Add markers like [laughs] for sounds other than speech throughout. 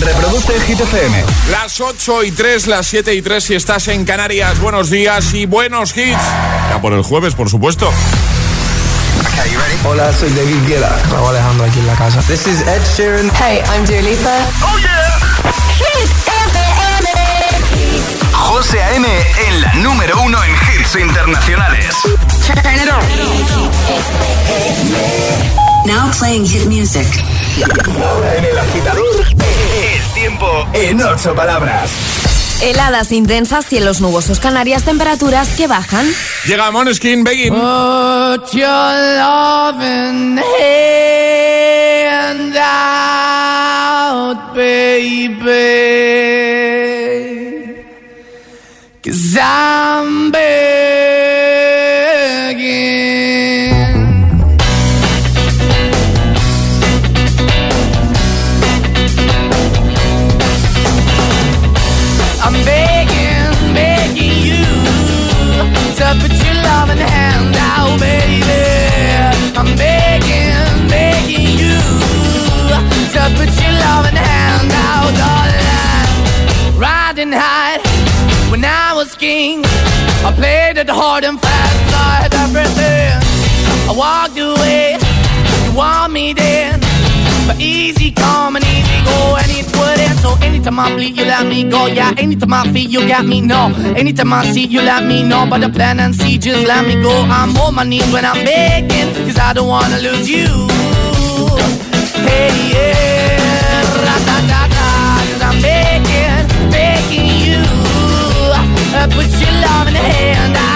Reproduce Hit FM. Las 8 y 3, las 7 y 3 si estás en Canarias. Buenos días y buenos hits. Ya por el jueves, por supuesto. Hola, soy David Guetta. Raúl Alejandro aquí en la casa. This is Ed Sheeran. Hey, I'm Dua Lipa. Oh yeah. Hit FM. José A.M. en la número uno en hits internacionales. Turn it on. Now playing hit music. En el agitador, el tiempo en ocho palabras. Heladas intensas, cielos nubosos, Canarias, temperaturas que bajan. Llega Moneskin, Begin. Put your loving hand out, baby. Cause I'm. Walked away, you want me then. But easy come and easy go, and it wouldn't. So anytime I bleed, you let me go. Yeah, anytime I feel, you got me. No, anytime I see, you let me know. But the plan and see, just let me go. I'm on my knees when I'm begging, cause I don't wanna lose you. Hey, yeah, ra-da-da-da, cause I'm begging, begging you. Uh, put your love in the hand out,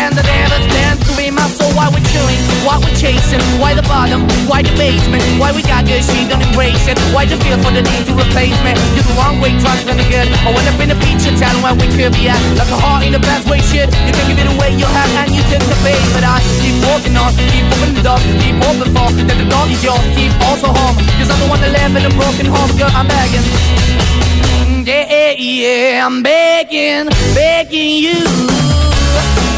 stand, I never stand to be my soul. Why we're chilling, why we're chasing, why the bottom, why the basement, why we got good, she don't embrace it. Why the feel for the need to replace me? You're the wrong way, trying to good. I went up in a feature town where we could be at, like a heart in the best way, shit. You can give it away, you have, and you took the bait, but I keep walking on, keep moving the dog, keep open for that the dog is yours, keep also home, cause I'm the one that live in a broken home, girl, I'm begging. yeah, Yeah, yeah, I'm begging, begging you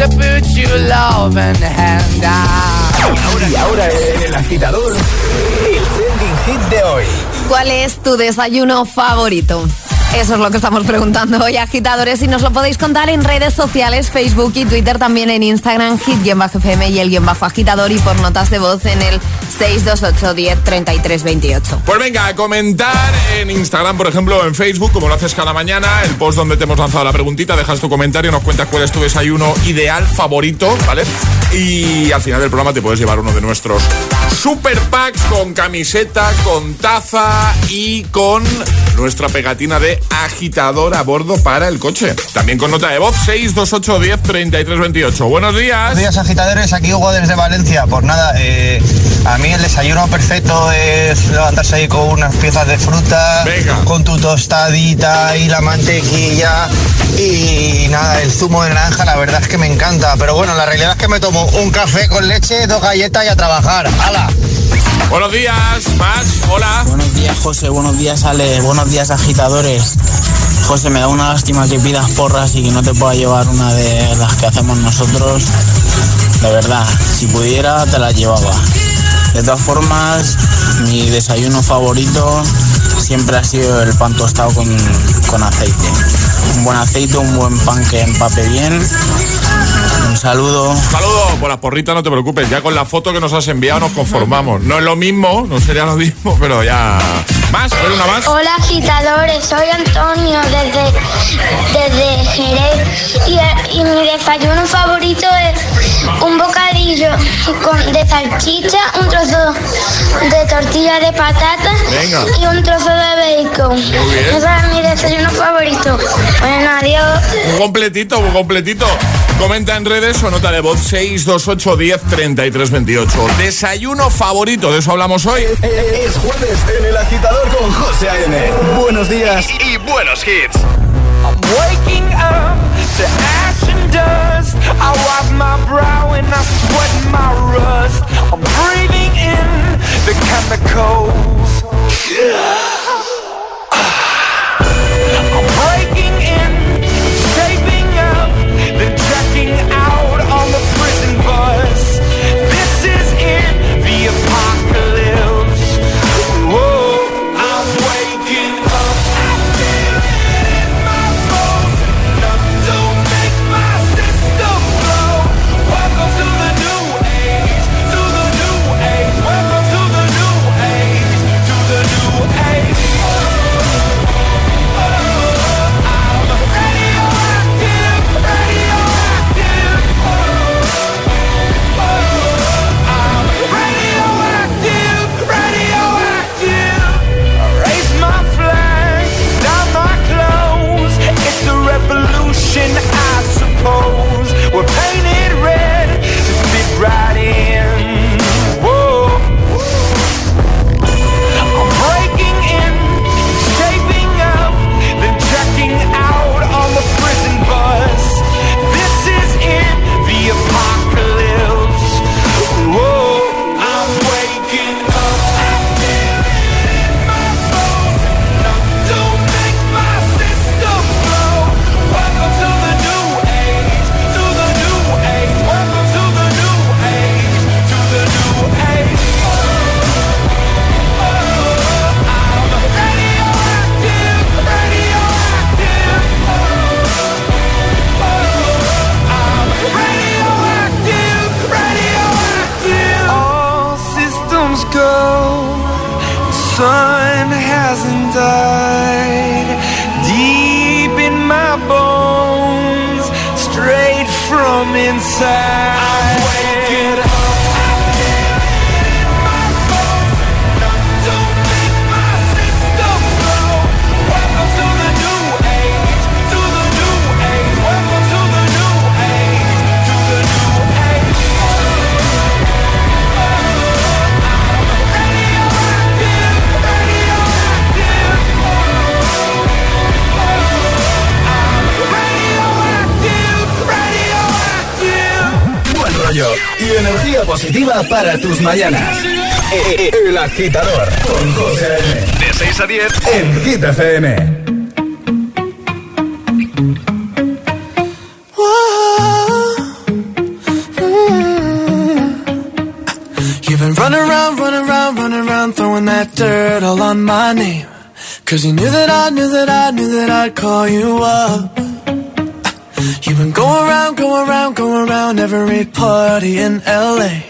to put your love in the hand out. Y ahora en el agitador, el trending hit de hoy. ¿Cuál es tu desayuno favorito? Eso es lo que estamos preguntando hoy, agitadores, y nos lo podéis contar en redes sociales, Facebook y Twitter, también en Instagram, hit-fm y el guion bajo agitador y por notas de voz en el 628 10 33 28. Pues venga, a comentar en Instagram, por ejemplo, en Facebook, como lo haces cada mañana, el post donde te hemos lanzado la preguntita, dejas tu comentario, nos cuentas cuál es tu desayuno ideal, favorito, ¿vale? Y al final del programa te puedes llevar uno de nuestros super packs con camiseta, con taza y con nuestra pegatina de agitador a bordo para el coche. También con nota de voz 628 10 33 28. Buenos días. Buenos días agitadores, aquí Hugo desde Valencia. Pues nada, eh, a mí el desayuno perfecto es levantarse ahí con unas piezas de fruta, Venga. con tu tostadita y la mantequilla y nada, el zumo de naranja, la verdad es que me encanta. encanta. Pero bueno, la realidad es que me tomo un café con leche, dos galletas y a trabajar. ¡Hala! Buenos días, Max. Hola. Buenos días, José. Buenos días, Ale. Buenos días, agitadores. José, me da una lástima que pidas porras y que no te pueda llevar una de las que hacemos nosotros. De verdad, si pudiera, te la llevaba. De todas formas, mi desayuno favorito siempre ha sido el pan tostado con, con aceite. Un buen aceite, un buen pan que empape bien. Un saludo. Saludo. Por las porritas no te preocupes. Ya con la foto que nos has enviado nos conformamos. No es lo mismo, no sería lo mismo, pero ya. ¿Más? ¿Hay una más? Hola agitadores, soy Antonio desde, desde Jerez y, y mi desayuno favorito es un bocadillo con, de salchicha, un trozo de tortilla de patata Venga. y un trozo de bacon. bien. Ese es mi desayuno favorito. Bueno, adiós. Un completito, un completito. Comenta en redes o nota de voz 628 10 33 28. Desayuno favorito, de eso hablamos hoy. Es jueves en el agitador con José A.M. Buenos días y, y buenos hits. I'm waking up to ash and dust. I wipe my brow and I sweat my rust. I'm breathing in the chemicals. I'm agitador con José A.M. De 6 a 10 en Hit FM. You've been running around, running around, running around, throwing that dirt all on my name. Cause you knew that I knew that I knew that I'd call you up. You've been going around, going around, going around every party in LA.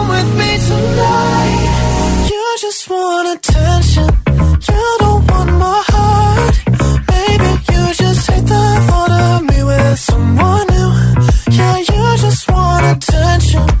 attraction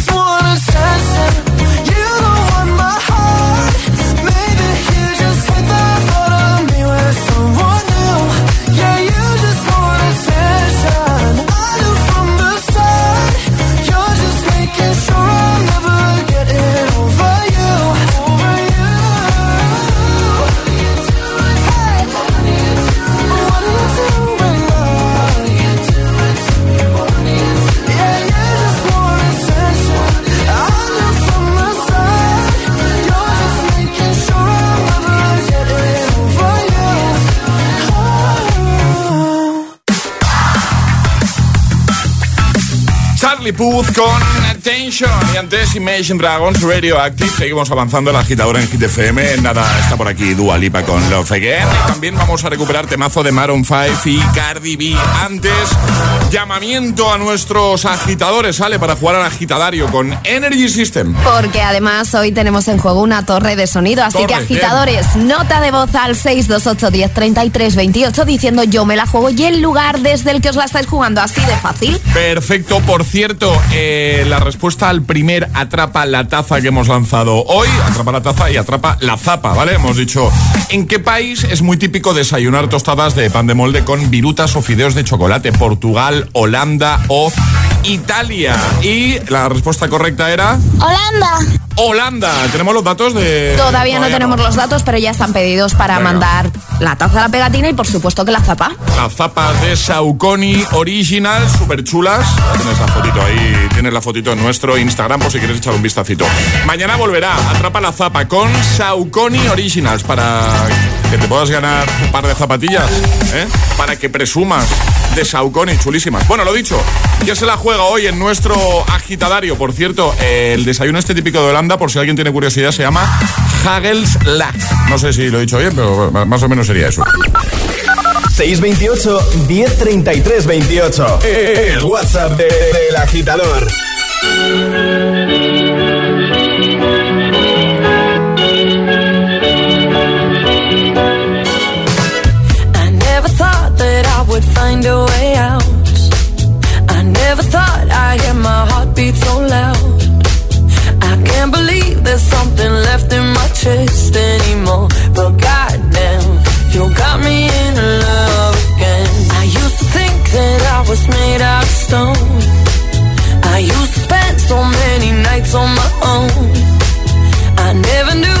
Charlie Puth con Attention y antes Imagine Dragons Radioactive. Seguimos avanzando en la agitadora en Hit FM. Nada, está por aquí Dua Lipa con Love Again. Y también vamos a recuperar temazo de Maroon 5 y Cardi B. Antes, llamamiento a nuestros agitadores, ¿sale? Para jugar al agitadario con Energy System. Porque además hoy tenemos en juego una torre de sonido. Así que agitadores, nota de voz al 628 10 33 28 diciendo yo me la juego y el lugar desde el que os la estáis jugando. Así de fácil. Perfecto, por cierto, eh, la respuesta al primer atrapa la taza que hemos lanzado hoy, atrapa la taza y atrapa la zapa, ¿vale? Hemos dicho, ¿en qué país es muy típico desayunar tostadas de pan de molde con virutas o fideos de chocolate? ¿Portugal, Holanda o Italia? Y la respuesta correcta era Holanda. Holanda. ¿Tenemos los datos de...? Todavía no tenemos los datos, pero ya están pedidos para Venga. mandar la taza, la pegatina y por supuesto que la zapa. Las zapas de Saucony Original, súper chulas. Tienes la fotito ahí, tienes la fotito en nuestro Instagram por si quieres echar un vistacito. Mañana volverá, atrapa la zapa con Saucony Originals para que te puedas ganar un par de zapatillas, ¿eh? para que presumas de Saucony, chulísimas. Bueno, lo dicho, ya se la juega hoy en nuestro agitadario. Por cierto, el desayuno este típico de Holanda, por si alguien tiene curiosidad, se llama Hagelslag. No sé si lo he dicho bien, pero más o menos sería eso. 628 1033 28. El WhatsApp de- del agitador. I never thought that I would find a way there's something left in my chest anymore. But goddamn, you got me in love again. I used to think that I was made out of stone. I used to spend so many nights on my own. I never knew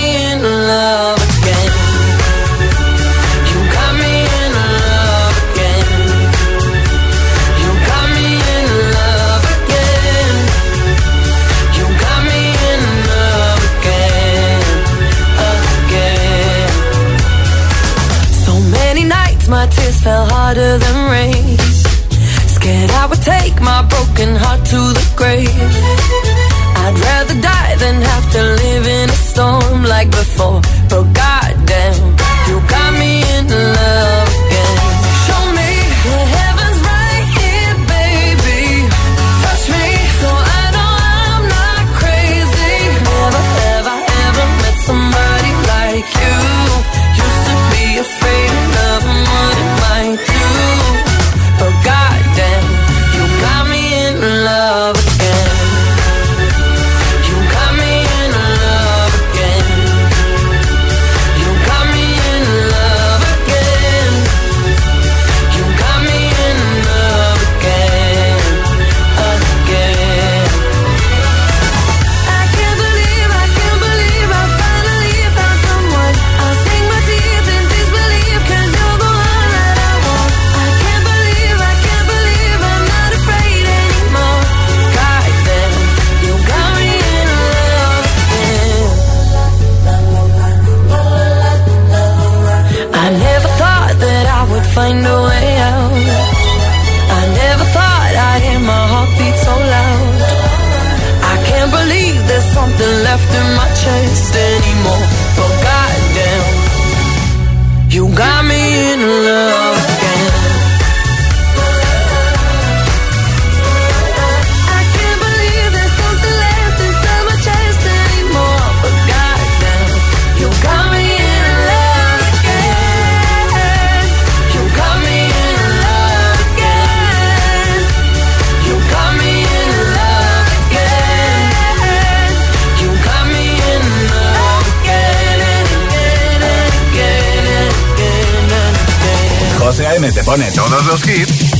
todos los hits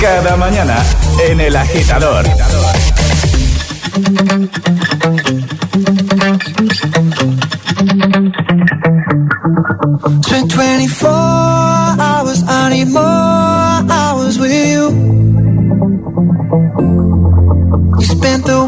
cada mañana en El Agitador. Spent 24 hours, more hours with you. Spent the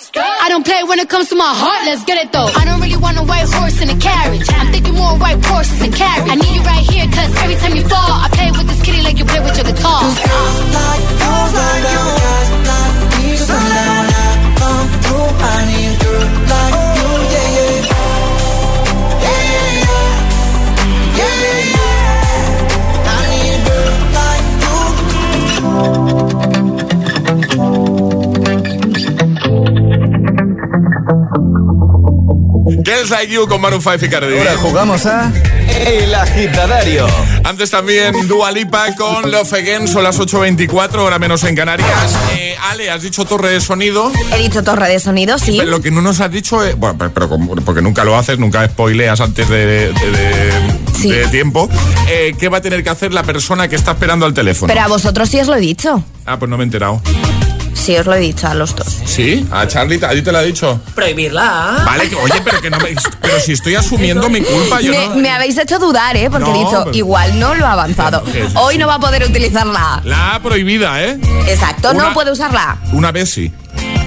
I don't play when it comes to my heart, let's get it though. I don't really want a white horse in a carriage. I'm thinking more white horses and carriage. I need you right here, cause every time you fall, I play with this kitty like you play with your guitar. Like you, like you, guys like me till sundown when I come through. I need a girl like you, yeah, yeah. Yeah, yeah, yeah. Yeah, yeah, yeah. I need a girl like you. Girls Like You con Maroon 5 y Cardi. Ahora jugamos a El Agitadario. Antes también Dua Lipa con Love Again, son las 8.24, hora menos en Canarias. Eh, Ale, has dicho torre de sonido. He dicho torre de sonido, sí. Pero lo que no nos has dicho es, bueno, pero, porque nunca lo haces, nunca spoileas antes de, de- de- Sí. de tiempo, eh, ¿qué va a tener que hacer la persona que está esperando al teléfono? Pero a vosotros sí os lo he dicho. Ah, pues no me he enterado. Sí, os lo he dicho a los dos. ¿Sí? ¿A Charlie? ¿A ti te lo ha dicho? Prohibirla. Vale, que, oye, pero que no me... Pero si estoy asumiendo mi culpa, yo Me, no... me habéis hecho dudar, ¿eh? Porque he dicho, pero- igual no lo ha avanzado. [laughs] Hoy no va a poder utilizar la A. La A prohibida, ¿eh? Exacto, Una- no puede usar la A. Una vez sí.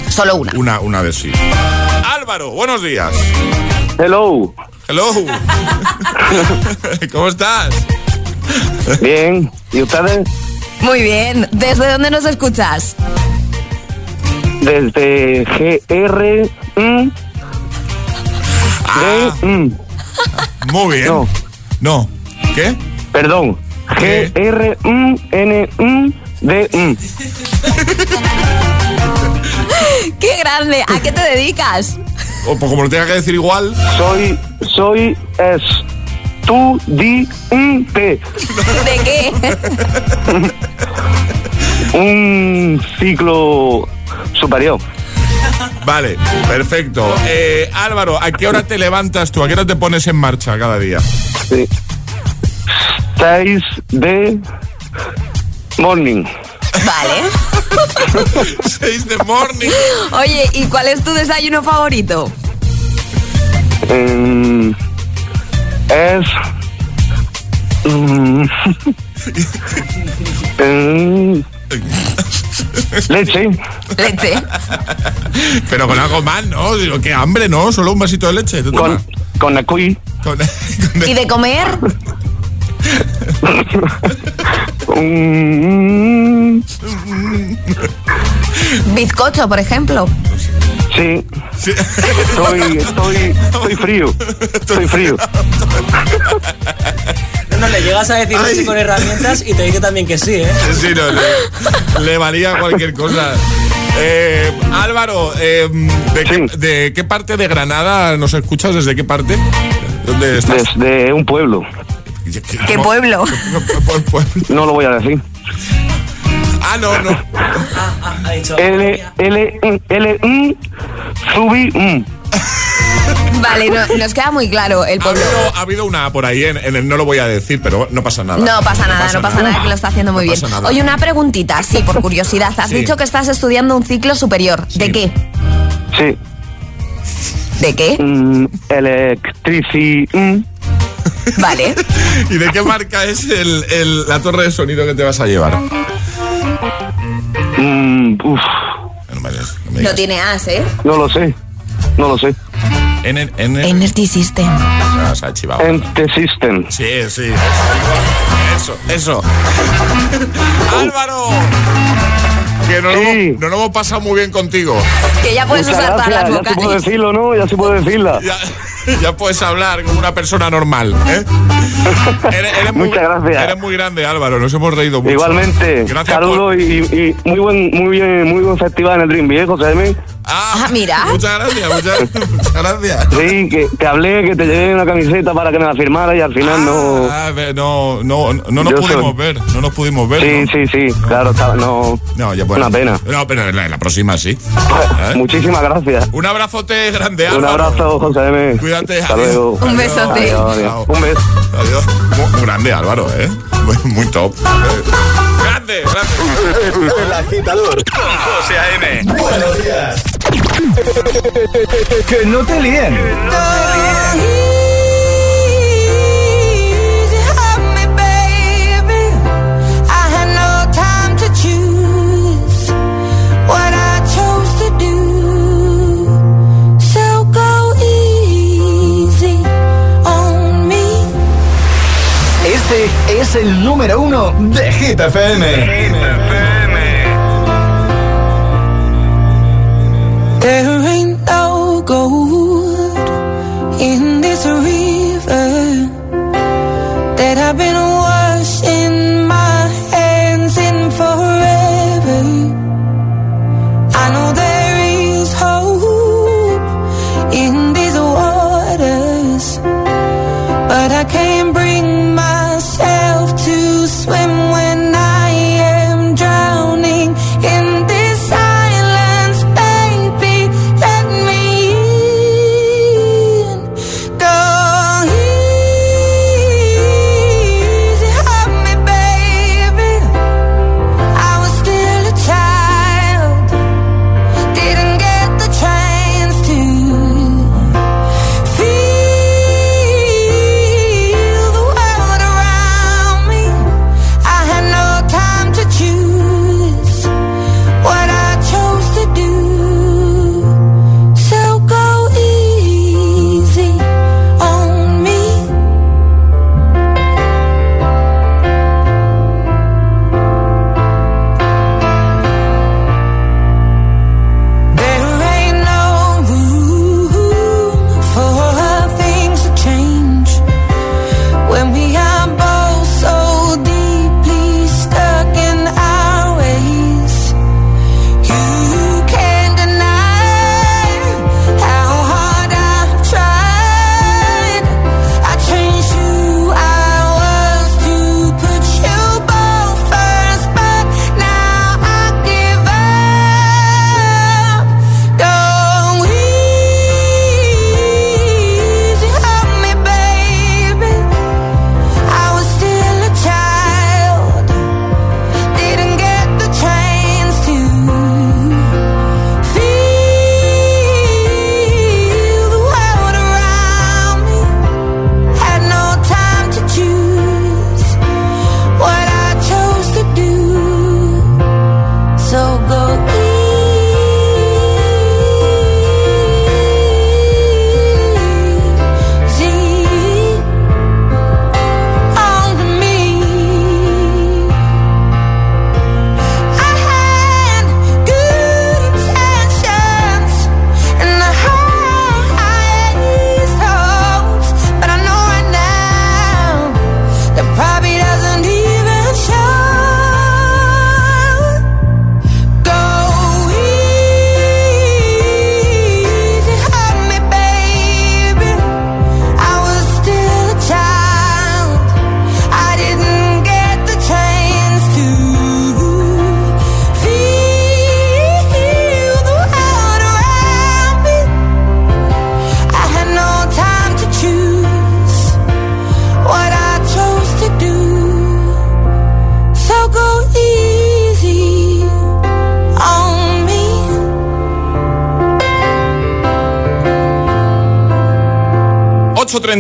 Solo una. Una, una vez sí. Álvaro, buenos días. Hello. Hello. [laughs] ¿Cómo estás? Bien. ¿Y ustedes? Muy bien. ¿Desde dónde nos escuchas? Desde GR mm, Ah, Mm, muy bien. No. No. ¿Qué? perdón. ¿Qué? G-R-M-N-M-D-M. ¡Qué grande! ¿A qué te dedicas? O pues como lo tenga que decir igual. Soy, soy, es, tú, di, un. ¿De qué? Un ciclo superior. Vale, perfecto. Eh, Álvaro, ¿a qué hora te levantas tú? ¿A qué hora te pones en marcha cada día? Sí. 6 de morning. Vale. [laughs] 6 de morning. Oye, ¿y cuál es tu desayuno favorito? Mm, es. mm, mm, [laughs] leche. Leche. Pero con algo más, ¿no? Digo, Qué hambre, ¿no? Solo un vasito de leche. ¿Te Con, con con- ¿Y de comer? [laughs] Bizcocho, por ejemplo. sí, Sí. estoy, estoy, estoy frío. [laughs] Estoy frío. No, le llegas a decir Ay. leche con herramientas y te dice también que sí, ¿eh? Sí, no, le, le valía cualquier cosa. Eh, Álvaro, eh, ¿de, qué, Sí. de qué parte de Granada nos escuchas? ¿Desde qué parte? ¿Dónde estás? Desde un pueblo. ¿Qué [laughs] pueblo? No lo voy a decir. Ah, no, no. Ah, ah, ha dicho. L, L, mm, L, mm, subí, mm. [laughs] Vale, no- nos queda muy claro el Ha pueblo. habido, ha habido una por ahí, en, en el no lo voy a decir, pero no pasa nada. No pasa nada, no pasa nada, que lo está haciendo muy No bien. Oye, una preguntita, sí, por curiosidad. Has Sí. dicho que estás estudiando un ciclo superior. ¿De qué? Sí. ¿De qué? Mm, electrici, mm. Vale. [laughs] ¿Y de qué marca es el- el- la torre de sonido que te vas a llevar? Mm, uf, No me, digas, no me No digas. tiene as, ¿eh? no lo sé. No lo sé. En el, en el- Energy System. Ah, se ha chivado. Ente System. Sí, sí. Eso, eso. Álvaro. Que no, lo Sí. hemos, no lo hemos pasado muy bien contigo. Que ya puedes Muchas usar todas las gracias. Ya sí puedo vocales. decirlo, ¿no? Ya sí puedo decirla. Ya, [laughs] ya puedes hablar como una persona normal. ¿eh? [laughs] Eres, eres muy, Muchas gracias. Eres muy grande, Álvaro. Nos hemos reído mucho. Igualmente. Gracias Saludos y, y muy buen, muy bien, muy buen festival en el Dream, ¿eh, José M? Ah, mira. Muchas gracias, muchas, [laughs] muchas gracias. Sí, que te hablé, que te llevé una camiseta para que me la firmara y al final no. Ah, ve- no, no, no nos Yo pudimos soy- ver. No nos pudimos ver. Sí, ¿no? sí, sí, claro, estaba- no. No, ya bueno. Una pena. No, pero en la, en la próxima sí. ¿Eh? Muchísimas gracias. Un abrazote grande, Un Álvaro. abrazo, José M. Cuídate. Hasta adiós. luego. Un besote. Adiós, adiós. Un beso. Adiós. Muy, grande, Álvaro, ¿eh? Muy, muy top. Grande, grande. El agitador con José A.M. Buenos días. Que no te líen. Este es el número uno de Hit FM. There ain't no gold in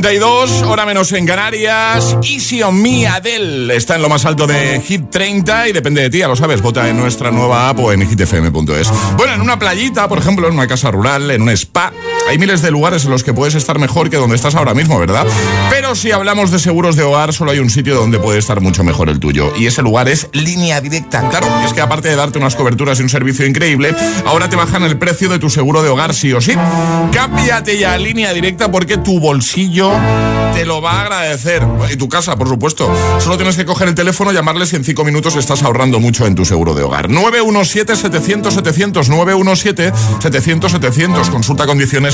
8.32, hora menos en Canarias. Easy on Me, Adele está en lo más alto de Hit 30 y depende de ti, ya lo sabes, vota en nuestra nueva app o en hitfm.es. Bueno, en una playita, por ejemplo, en una casa rural, en un spa, hay miles de lugares en los que puedes estar mejor que donde estás ahora mismo, ¿verdad? Pero si hablamos de seguros de hogar, solo hay un sitio donde puede estar mucho mejor el tuyo. Y ese lugar es Línea Directa. Claro, es que aparte de darte unas coberturas y un servicio increíble, ahora te bajan el precio de tu seguro de hogar sí o sí. Cámbiate ya a Línea Directa porque tu bolsillo te lo va a agradecer. Y tu casa, por supuesto. Solo tienes que coger el teléfono, llamarles y en cinco minutos estás ahorrando mucho en tu seguro de hogar. 917-700-700, 917-700-700. Consulta condiciones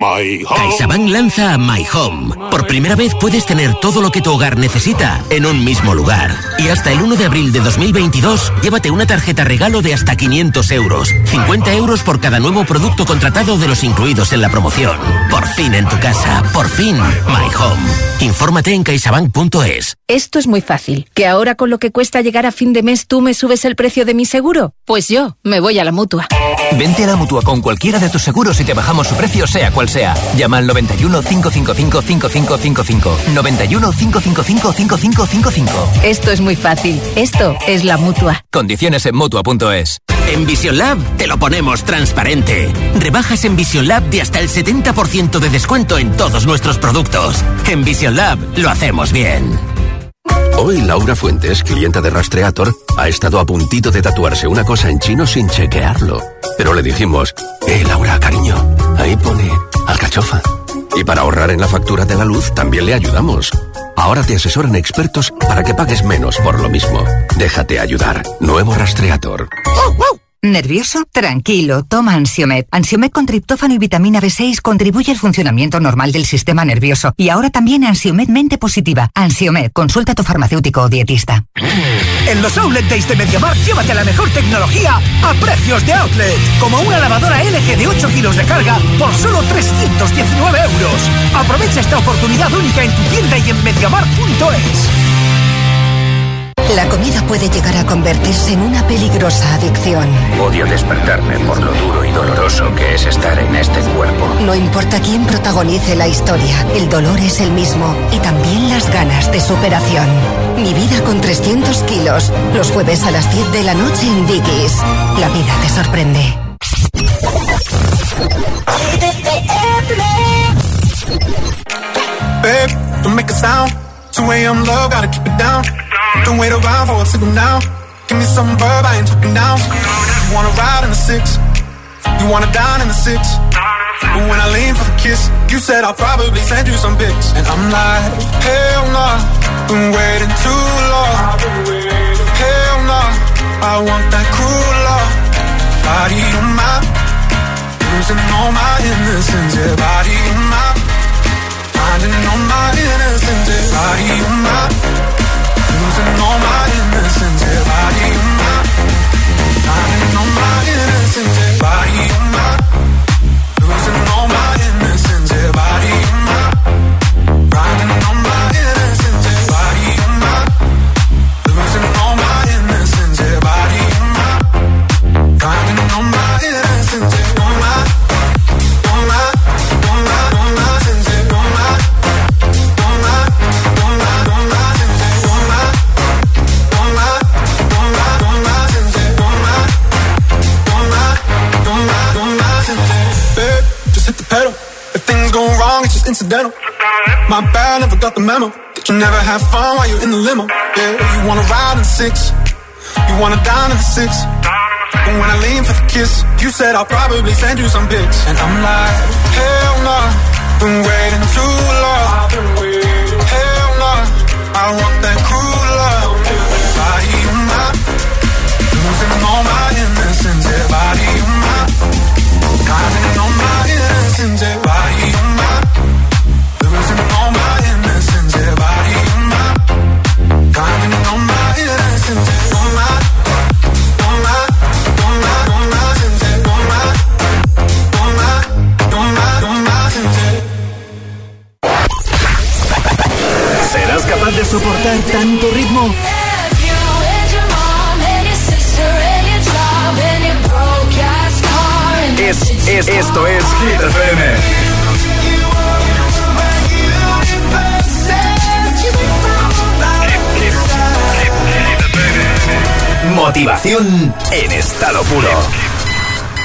CaixaBank lanza My Home. Por primera vez puedes tener todo lo que tu hogar necesita en un mismo lugar. Y hasta el 1 de abril de 2022, llévate una tarjeta regalo de hasta 500 euros. 50 euros por cada nuevo producto contratado de los incluidos en la promoción. Por fin en tu casa. Por fin, My Home. Infórmate en caixabank.es. Esto es muy fácil. ¿Que ahora con lo que cuesta llegar a fin de mes tú me subes el precio de mi seguro? Pues yo me voy a la mutua. Vente a la mutua con cualquiera de tus seguros y te bajamos su precio, sea cual sea. Llama al 91 555 5555. 91 555 5555. Esto es muy fácil. Esto es la mutua. Condiciones en mutua.es. En Vision Lab te lo ponemos transparente. Rebajas en Vision Lab de hasta el 70% de descuento en todos nuestros productos. En Vision Lab lo hacemos bien. Hoy Laura Fuentes, clienta de Rastreator, ha estado a puntito de tatuarse una cosa en chino sin chequearlo. Pero le dijimos, eh Laura, cariño, ahí pone alcachofa. Y para ahorrar en la factura de la luz también le ayudamos. Ahora te asesoran expertos para que pagues menos por lo mismo. Déjate ayudar. Nuevo Rastreator. ¿Nervioso? Tranquilo, toma Ansiomed. Ansiomed con triptófano y vitamina B6 contribuye al funcionamiento normal del sistema nervioso. Y ahora también Ansiomed Mente Positiva. Ansiomed, consulta a tu farmacéutico o dietista. En los Outlet Days de MediaMarkt, llévate la mejor tecnología a precios de outlet. Como una lavadora LG de 8 kilos de carga por solo 319 euros. Aprovecha esta oportunidad única en tu tienda y en MediaMarkt.es. La comida puede llegar a convertirse en una peligrosa adicción. Odio despertarme por lo duro y doloroso que es estar en este cuerpo. No importa quién protagonice la historia, el dolor es el mismo y también las ganas de superación. Mi vida con 300 kilos, los jueves a las 10 de la noche en Dickies. La vida te sorprende. Babe, don't make a sound. 2 a.m. love, gotta keep it down. Don't wait around for a signal now. Give me some verb, I ain't talking down. You wanna ride in the six? You wanna dine in the six? But when I lean for the kiss, you said I'll probably send you some pics. And I'm like, hell nah, been waiting too long. Hell nah, I want that cruel love. Body on my, losing all my innocence. Yeah, body on my, finding all my innocence. Yeah, body on my, losing all my innocence. Body on my, finding all my innocence. Body my, incidental. My bad, never got the memo. That you never have fun while you're in the limo. Yeah, you wanna ride in the six, you wanna dine in the six. But when I lean for the kiss, you said I'll probably send you some pics, and I'm like, hell no, nah, been waiting too long. Hell no, nah, I want that cruel love. Body on mine. losing all my innocence. Yeah, body on mine. soportar tanto ritmo? Es, es, esto es Hit FM. Motivación en estado puro.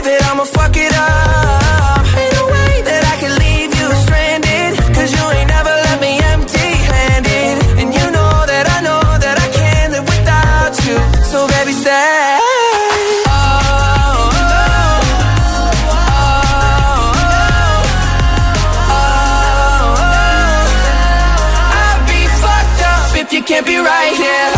And I'm afraid that I'ma fuck it up. Ain't no way that I can leave you stranded. Cause you ain't never left me empty handed. And you know that I know that I can't live without you. So baby, stay. Oh, oh, oh, oh. I'd be fucked up if you can't be right here.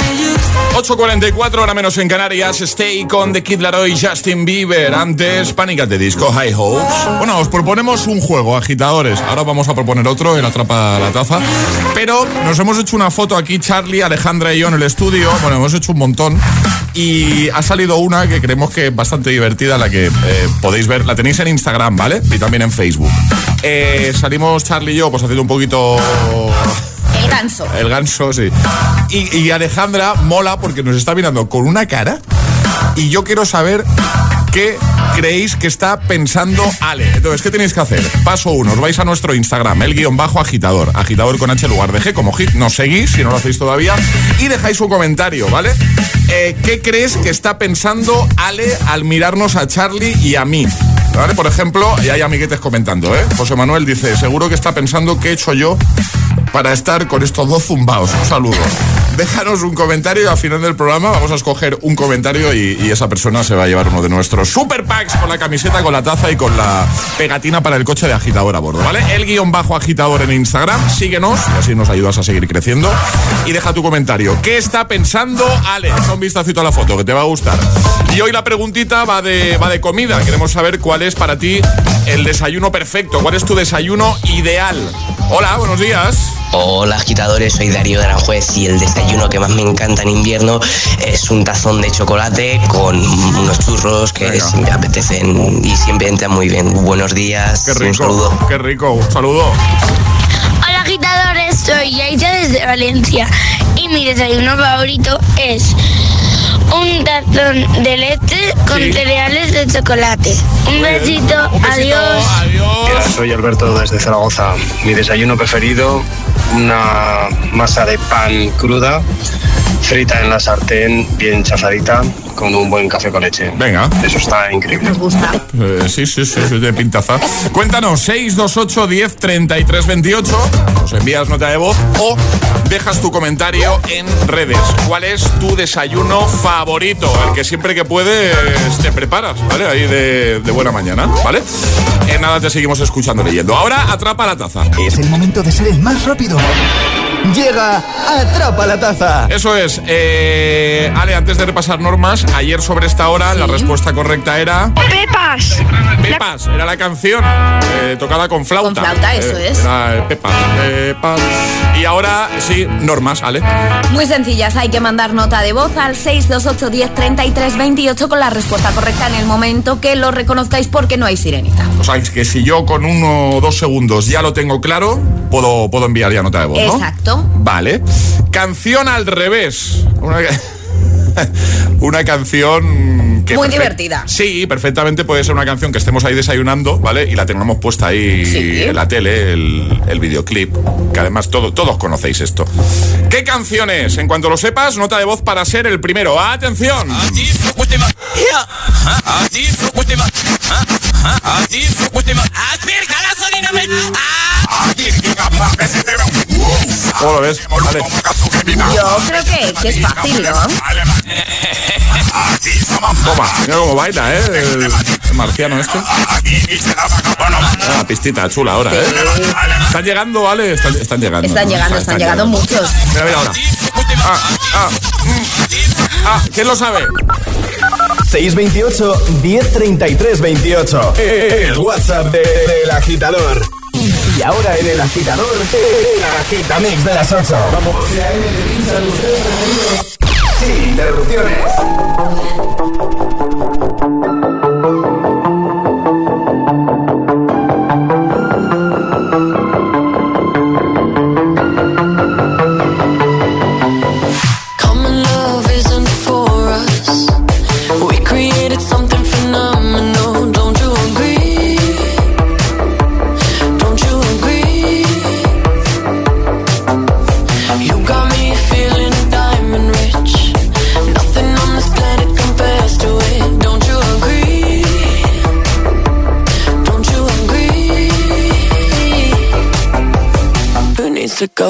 8.44, hora menos en Canarias. Stay con The Kid Laroi, Justin Bieber. Antes, Panic! at the Disco, High Hopes. Bueno, os proponemos un juego, agitadores. Ahora vamos a proponer otro, el Atrapa la Taza. Pero nos hemos hecho una foto aquí, Charlie, Alejandra y yo en el estudio. Bueno, hemos hecho un montón. Y ha salido una que creemos que es bastante divertida, la que eh, podéis ver. La tenéis en Instagram, ¿vale? Y también en Facebook. Eh, salimos Charlie y yo, pues haciendo un poquito El ganso. el ganso, sí. Y, Alejandra mola porque nos está mirando con una cara. Y yo quiero saber qué creéis que está pensando Ale. Entonces, ¿qué tenéis que hacer? Paso uno, os vais a nuestro Instagram, el guion bajo agitador. Agitador con H lugar de G, como hit. Nos seguís, si no lo hacéis todavía. Y dejáis un comentario, ¿vale? Eh, ¿Qué crees que está pensando Ale al mirarnos a Charlie y a mí? ¿Vale? Por ejemplo, y hay amiguetes comentando, ¿eh? José Manuel dice, seguro que está pensando qué he hecho yo para estar con estos dos zumbaos. Un saludo. Déjanos un comentario y al final del programa vamos a escoger un comentario y, esa persona se va a llevar uno de nuestros super packs con la camiseta, con la taza y con la pegatina para el coche de agitador a bordo, ¿vale? El guion bajo agitador en Instagram, síguenos y así nos ayudas a seguir creciendo y deja tu comentario. ¿Qué está pensando Ale? Un vistacito a la foto que te va a gustar. Y hoy la preguntita va de, va de comida. Queremos saber cuál es para ti el desayuno perfecto, cuál es tu desayuno ideal. Hola, buenos días. Hola agitadores, soy Darío de Aranjuez y el desayuno que más me encanta en invierno es un tazón de chocolate con unos churros que Venga. siempre apetecen y siempre entran muy bien. Buenos días, Qué un rico, saludo. qué rico, un saludo. Hola agitadores, soy Yaisa desde Valencia y mi desayuno favorito es un tazón de leche con Sí. cereales de chocolate. Un besito, Un besito, adiós. Adiós. Soy Alberto desde Zaragoza. Mi desayuno preferido, una masa de pan cruda, frita en la sartén, bien chafadita, con un buen café con leche. Venga. Eso está increíble. Nos gusta. Eh, sí, sí, sí, sí, de pintaza. Cuéntanos, 628 10 33 28. Nos envías nota de voz o dejas tu comentario en redes. ¿Cuál es tu desayuno favorito? El que siempre que puedes te preparas, ¿vale? Ahí de, de buena mañana, ¿vale? En nada te seguimos escuchando leyendo. Ahora atrapa la taza. Es el momento de ser el más rápido. Llega Atrapa la Taza. Eso es. Eh, Ale, antes de repasar normas, ayer sobre esta hora la respuesta correcta era... Pepas. Pepas, era la canción eh, tocada con flauta. Con flauta, eso Eh, es. Era eh, Pepas, Pepas. Y ahora, sí, normas, Ale. Muy sencillas, hay que mandar nota de voz al 628 10 33 28 con la respuesta correcta en el momento que lo reconozcáis porque no hay sirenita. O sea, es que si yo con uno o dos segundos ya lo tengo claro, puedo, puedo enviar ya nota de voz, ¿no? Vale. Canción al revés. Una, [laughs] una canción que Muy divertida. Sí, perfectamente puede ser una canción que estemos ahí desayunando, ¿vale? Y la tengamos puesta ahí Sí. en la tele, el, el videoclip, que además todo, todos conocéis esto. ¿Qué canciones? En cuanto lo sepas, nota de voz para ser el primero. ¡Atención! ¿Cómo lo ves? Vale. Yo creo que, que es fácil, ¿no? Toma, mira cómo baila, ¿eh? El, el marciano este. Una pistita chula ahora, ¿eh? ¿Están llegando, ¿vale? Están, están llegando. Están ¿no? llegando, están llegando muchos. Mira, mira ahora. Ah, ah, mm. Ah, ¿quién lo sabe? 628 1033 28. El WhatsApp de- del agitador. Y ahora en el agitador, el agitamix de las 8. Vamos. Sin interrupciones.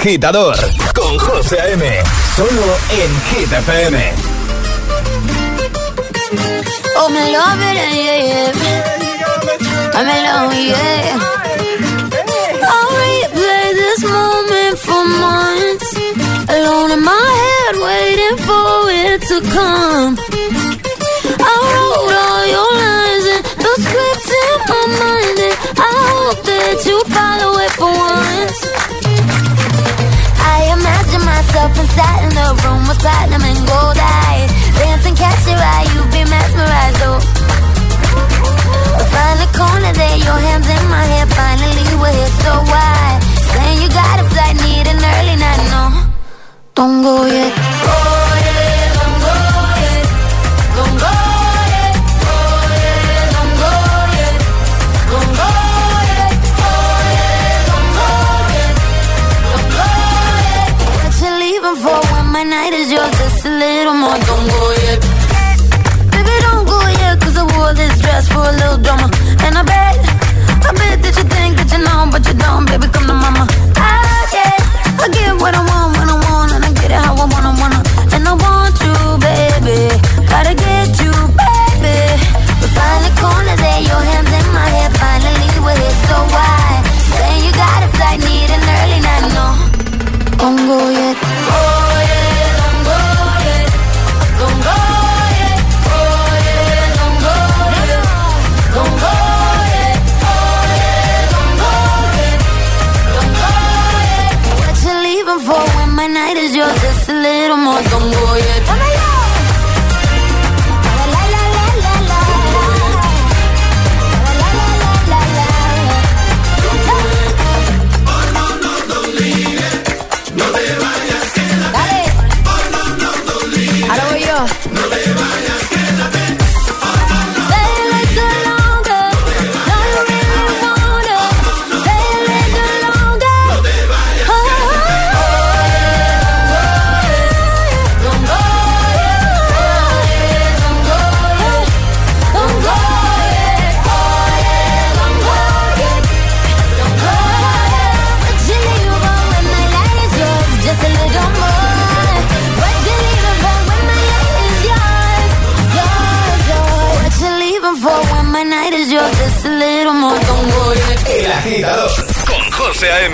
Agitador con José A.M. Solo en Hit FM. Oh, me platinum and gold eyes. Dance and catch your eye, you be mesmerized, oh. Find a corner there, your hands in my hair. Finally, we're here, so why? Saying you got a flight, need an early night, no. Don't go yet. a little drama. And I bet, I bet that you think that you know, but you don't, baby. Come to mama. Ah, I get, I get what I want when I want, and I get it how I want, I wanna. And I want you, baby. Gotta get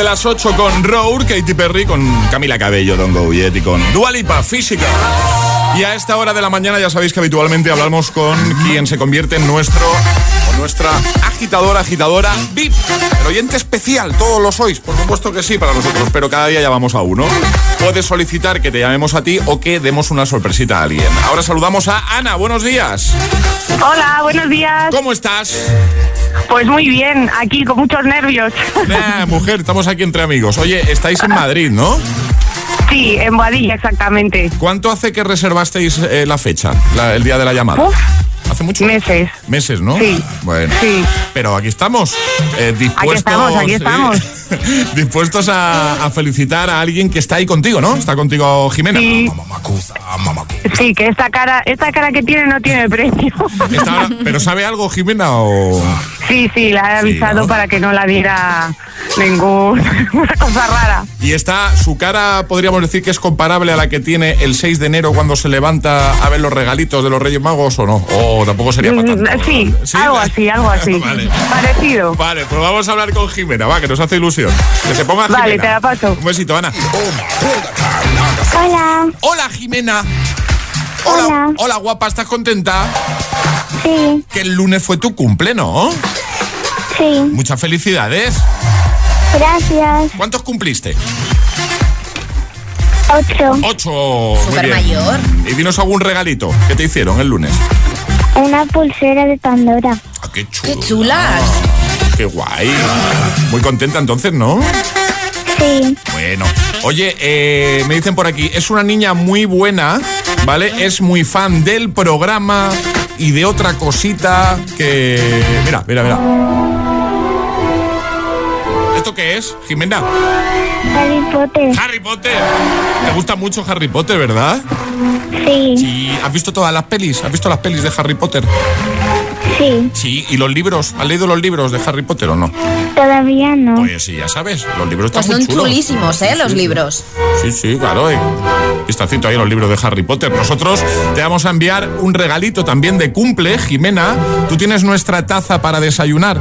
De las 8 con Rour, Katy Perry, con Camila Cabello, Don Go y con Dualipa Física. Y a esta hora de la mañana ya sabéis que habitualmente hablamos con quien se convierte en nuestro o nuestra agitadora, agitadora VIP. El oyente especial, todos lo sois, por supuesto que sí para nosotros, pero cada día llamamos a uno. Puedes solicitar que te llamemos a ti o que demos una sorpresita a alguien. Ahora saludamos a Ana, buenos días. Hola, buenos días. ¿Cómo estás? Pues muy bien, aquí con muchos nervios. Nah, mujer, estamos aquí entre amigos. Oye, estáis en Madrid, ¿no? Sí, en Boadilla, exactamente. ¿Cuánto hace que reservasteis eh, la fecha, la- el día de la llamada? Uf, ¿Hace mucho? Meses. Meses, ¿no? Sí. Bueno. Sí. Pero aquí estamos. eh, dispuestos, estamos, aquí sí, estamos. [laughs] dispuestos a, a felicitar a alguien que está ahí contigo, ¿no? Está contigo Jimena. Sí, que esta cara, esta cara que tiene no tiene precio. [laughs] ¿Pero sabe algo Jimena o...? Sí, sí, la he avisado ¿no? para que no la diera [laughs] ninguna cosa rara. Y está, su cara podríamos decir que es comparable a la que tiene el 6 de enero cuando se levanta a ver los regalitos de los Reyes Magos o no. O tampoco sería para tanto. Mm, Sí, algo así, algo así. Vale. Parecido. Vale, pues vamos a hablar con Jimena, va, que nos hace ilusión. Que se ponga Jimena. Vale, te la paso. Un besito, Ana. Hola. Hola, Jimena. Hola. Hola, guapa, ¿estás contenta? Sí. Que el lunes fue tu cumple, ¿no? Sí. Muchas felicidades. Gracias. ¿Cuántos cumpliste? Ocho. Ocho. Muy bien. mayor. Y dinos algún regalito. ¿Qué te hicieron el lunes? Una pulsera de Pandora. Ah, qué chulo. ¡Qué chulas! Qué guay. Muy contenta entonces, ¿no? Sí. Bueno. Oye, eh, me dicen por aquí, es una niña muy buena, ¿vale? Es muy fan del programa y de otra cosita que... Mira, mira, mira. ¿Esto qué es, Jimena? Harry Potter. Harry Potter. Te gusta mucho Harry Potter, ¿verdad? Sí. Sí. ¿Has visto todas las pelis? ¿Has visto las pelis de Harry Potter? Sí. Sí. ¿Y los libros? ¿Has leído los libros de Harry Potter o no? Todavía no. Pues sí, ya sabes, los libros están Pues muy son chulos. chulísimos, ¿eh? Sí, Los sí. libros. Sí, sí, claro. Hay vistacito ahí en los libros de Harry Potter. Nosotros te vamos a enviar un regalito también de cumple, Jimena. Tú tienes nuestra taza para desayunar.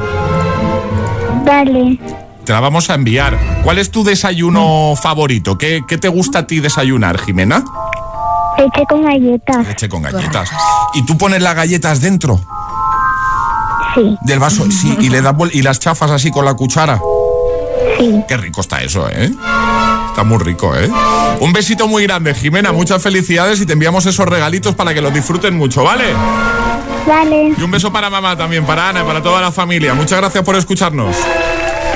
Vale. Te la vamos a enviar. ¿Cuál es tu desayuno favorito? ¿Qué, qué te gusta a ti desayunar, Jimena? Leche con galletas. Leche con galletas. ¿Y tú pones las galletas dentro Sí. del vaso? Sí, y le das y las chafas así con la cuchara. Sí. Qué rico está eso, ¿eh? Está muy rico, ¿eh? Un besito muy grande, Jimena. Muchas felicidades y te enviamos esos regalitos para que los disfruten mucho, ¿vale? Vale. Y un beso para mamá también, para Ana y para toda la familia. Muchas gracias por escucharnos.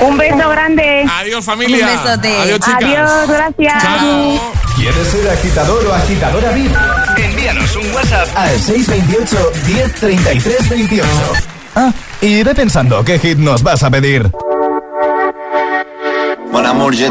Un beso grande. Adiós, familia. Un besote. Adiós, chicas. Adiós, gracias. Chao. ¿Quieres ser agitador o agitadora VIP? Envíanos un WhatsApp Al 628 1033 28. Ah, y ve pensando qué hit nos vas a pedir. Mon amour, je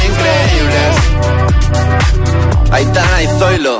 Ahí está, ahí, Zoilo.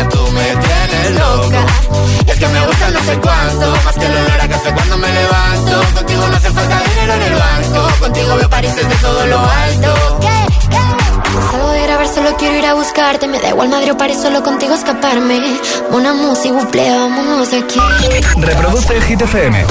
Niña, tú me tienes loca. Y es que me gusta no sé cuánto, más que el olor a café cuando me levanto. Contigo no hace falta dinero en el banco, contigo veo París desde todo lo alto. Salgo de grabar, solo quiero ir a buscarte. Me da igual madre o París, solo contigo escaparme. Una música, vámonos de aquí. Reproduce el Hit FM.